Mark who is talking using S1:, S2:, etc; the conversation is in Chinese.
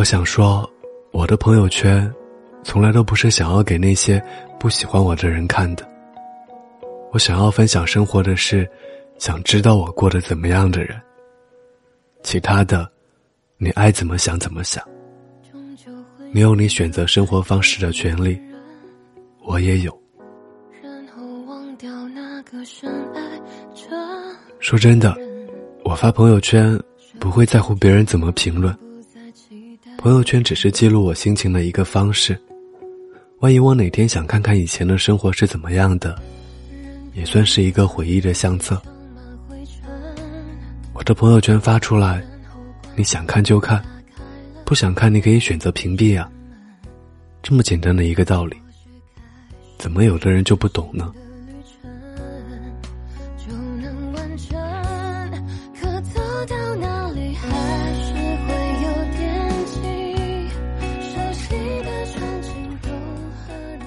S1: 我想说，我的朋友圈，从来都不是想要给那些不喜欢我的人看的。我想要分享生活的事，想知道我过得怎么样的人。其他的，你爱怎么想怎么想。没有你选择生活方式的权利，我也有。说真的，我发朋友圈不会在乎别人怎么评论。朋友圈只是记录我心情的一个方式，万一我哪天想看看以前的生活是怎么样的，也算是一个回忆的相册。我的朋友圈发出来，你想看就看，不想看你可以选择屏蔽啊。这么简单的一个道理，怎么有的人就不懂呢？就能完成，可做到哪